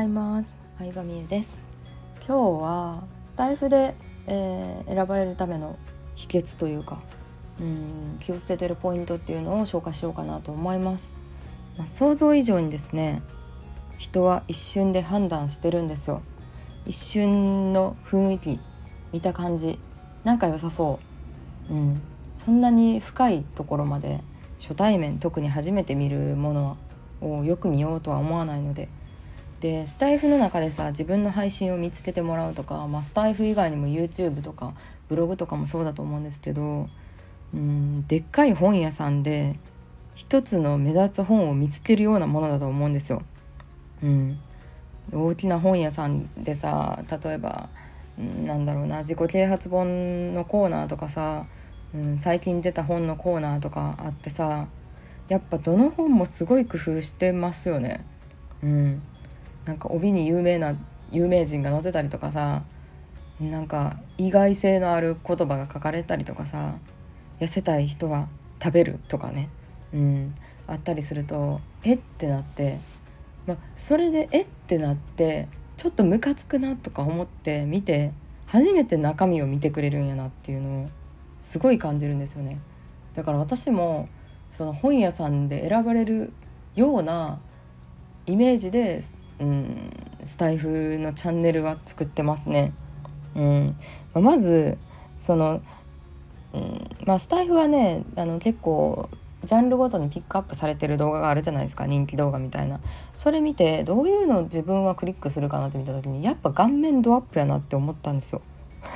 ざいます。相葉美優です。今日はスタイフで、えー、選ばれるための秘訣というかうん気を捨ててるポイントっていうのを紹介しようかなと思います、まあ、想像以上にですね人は一瞬で判断してるんですよ。一瞬の雰囲気見た感じなんか良さそう。うんそんなに深いところまで初対面特に初めて見るものをよく見ようとは思わないのででスタイフの中でさ自分の配信を見つけてもらうとか、まあ、スタイフ以外にも YouTube とかブログとかもそうだと思うんですけどうんでっかい本屋さんで一つの目立つ本を見つけるようなものだと思うんですよ。うん、大きな本屋さんでさ例えば、うん、なんだろうな自己啓発本のコーナーとかさ、うん、最近出た本のコーナーとかあってさやっぱどの本もすごい工夫してますよね。うん、なんか帯に有名な有名人が載ってたりとかさなんか意外性のある言葉が書かれたりとかさ痩せたい人は食べるとかね、うん、あったりするとえってなって、ま、それでえってなってちょっとムカつくなとか思って見て初めて中身を見てくれるんやなっていうのをすごい感じるんですよね。だから私もその本屋さんで選ばれるようなイメージで、うん、スタイフのチャンネルは作ってますね。うん。ま、まずその、うん。まあ、スタイフはねあの結構ジャンルごとにピックアップされてる動画があるじゃないですか。人気動画みたいな。それ見てどういうの自分はクリックするかなって見た時にやっぱ顔面ドアップやなって思ったんですよ。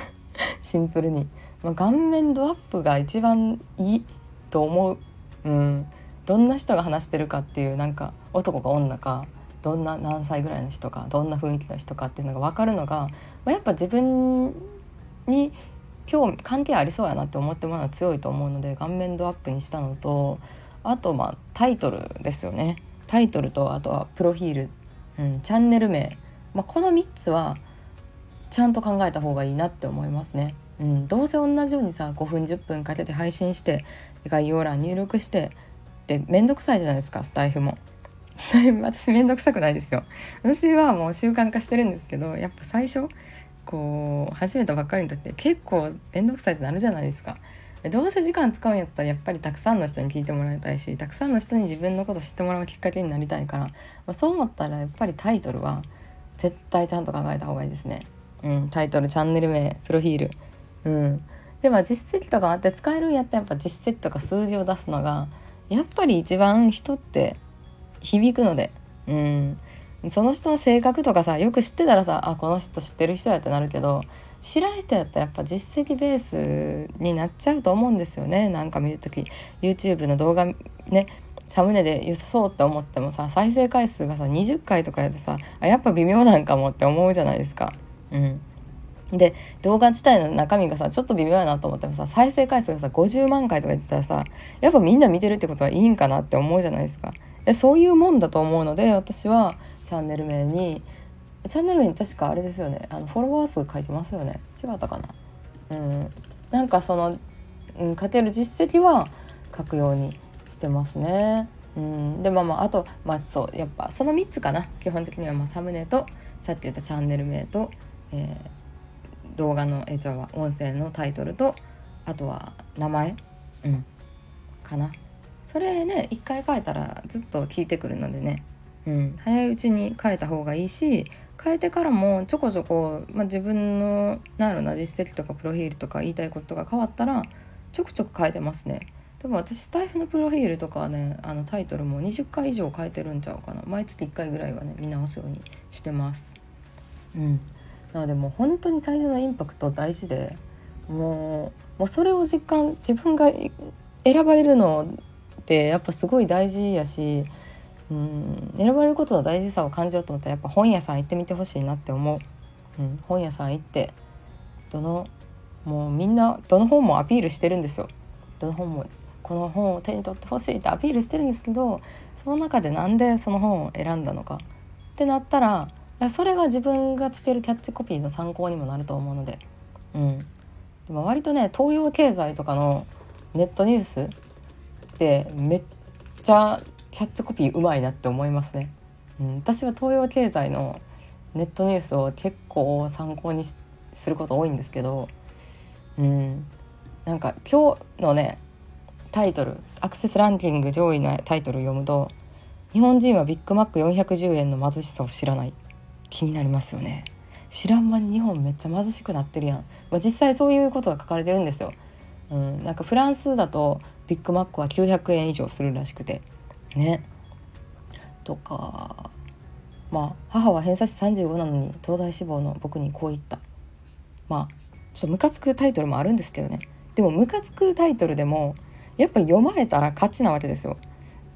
シンプルに、まあ、顔面ドアップが一番いいと思う。うん、どんな人が話してるかっていうなんか男か女か。どんな何歳ぐらいの人かどんな雰囲気の人かっていうのが分かるのが、まあ、やっぱ自分に興味関係ありそうやなって思ってもらうのは強いと思うので顔面ドアップにしたのとあとまあタイトルですよねタイトルとあとはプロフィール、うん、チャンネル名、まあ、この3つはちゃんと考えた方がいいなって思いますね。うん、どうせ同じようにさ5分10分かけて配信して概要欄入力してでめんどくさいじゃないですかスタイフも。私めんどくさくないですよ。私はもう習慣化してるんですけどやっぱ最初こう始めたばっかりの時って結構めんどくさいってなるじゃないですか。どうせ時間使うんやったらやっぱりたくさんの人に聞いてもらいたいしたくさんの人に自分のこと知ってもらうきっかけになりたいから、まあ、そう思ったらやっぱりタイトルは絶対ちゃんと考えた方がいいですね。うん、タイトルチャンネル名プロフィールうん、でも実績とかあって使えるんやったらやっぱ実績とか数字を出すのがやっぱり一番人って響くので、うん、その人の性格とかさよく知ってたらさあこの人知ってる人やってなるけど知らん人やったらやっぱ実績ベースになっちゃうと思うんですよね。なんか見る時 YouTube の動画ねサムネで良さそうって思ってもさ再生回数がさ20回とかやってさあやっぱ微妙なんかもって思うじゃないですか。うん。で動画自体の中身がさちょっと微妙やなと思ってもさ再生回数がさ50万回とか言ってたらさやっぱみんな見てるってことはいいんかなって思うじゃないですか。そういうもんだと思うので私はチャンネル名にチャンネル名に確かあれですよね。あのフォロワー数書いてますよね。違ったかな。うん。なんかその、うん、勝てる実績は書くようにしてますね。うん、でまあまああとまあそうやっぱその3つかな。基本的にはまあサムネとさっき言ったチャンネル名と、えー、動画の映像は音声のタイトルとあとは名前。うん。かな。それね一回変えたらずっと聞いてくるのでね、うん、早いうちに変えた方がいいし変えてからもちょこちょこ、まあ、自分のなるな実績とかプロフィールとか言いたいことが変わったらちょくちょく変えてますね。でも私スタイフのプロフィールとかはねあのタイトルも20回以上変えてるんちゃうかな。毎月1回ぐらいはね見直すようにしてます。うん。なのでもう本当に最初のインパクト大事でもうもうそれを実感自分が選ばれるのってやっぱすごい大事やしうん選ばれることの大事さを感じようと思ったらやっぱ本屋さん行ってみてほしいなって思う、うん、本屋さん行ってどのもうみんなどの本もアピールしてるんですよ。どの本もこの本を手に取ってほしいってアピールしてるんですけどその中でなんでその本を選んだのか。ってなったらそれが自分がつけるキャッチコピーの参考にもなると思うので、うん、でも割とね東洋経済とかのネットニュースってめっちゃキャッチコピーうまいなって思いますね。うん、私は東洋経済のネットニュースを結構参考にすること多いんですけどうんなんか今日のねタイトルアクセスランキング上位のタイトルを読むと「日本人はビッグマック410円の貧しさを知らない」気になりますよね。知らん間に日本めっちゃ貧しくなってるやん、まあ、実際そういうことが書かれてるんですよ、うん、なんかフランスだとビッグマックは900円以上するらしくて。ね。とかまあ母は偏差値35なのに東大志望の僕にこう言った。まあちょっとムカつくタイトルもあるんですけどね。でもムカつくタイトルでもやっぱ読まれたら勝ちなわけですよ。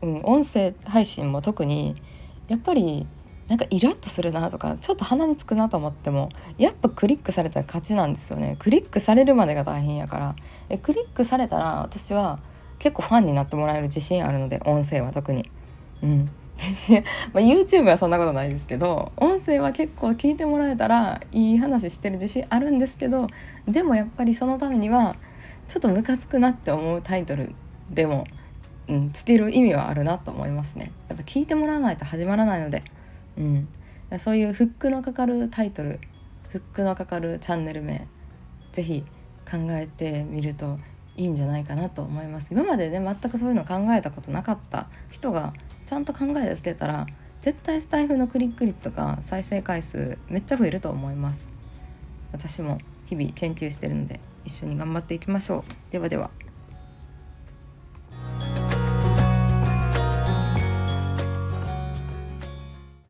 うん、音声配信も特にやっぱりなんかイラッとするなとかちょっと鼻につくなと思ってもやっぱクリックされたら勝ちなんですよね。クリックされるまでが大変やから。えクリックされたら私は結構ファンになってもらえる自信あるので音声は特に。うん。まあ、YouTube はそんなことないですけど音声は結構聞いてもらえたらいい話してる自信あるんですけどでもやっぱりそのためにはちょっとムカつくなって思うタイトルでも、うん、つける意味はあるなと思いますね。やっぱ聞いてもらわないと始まらないので、うん、そういうフックのかかるタイトルフックのかかるチャンネル名是非考えてみるといいんじゃないかなと思います。今までね全くそういうの考えたことなかった人がちゃんと考え出してたら絶対スタイフのクリック率とか再生回数めっちゃ増えると思います。私も日々研究してるので一緒に頑張っていきましょう。ではでは。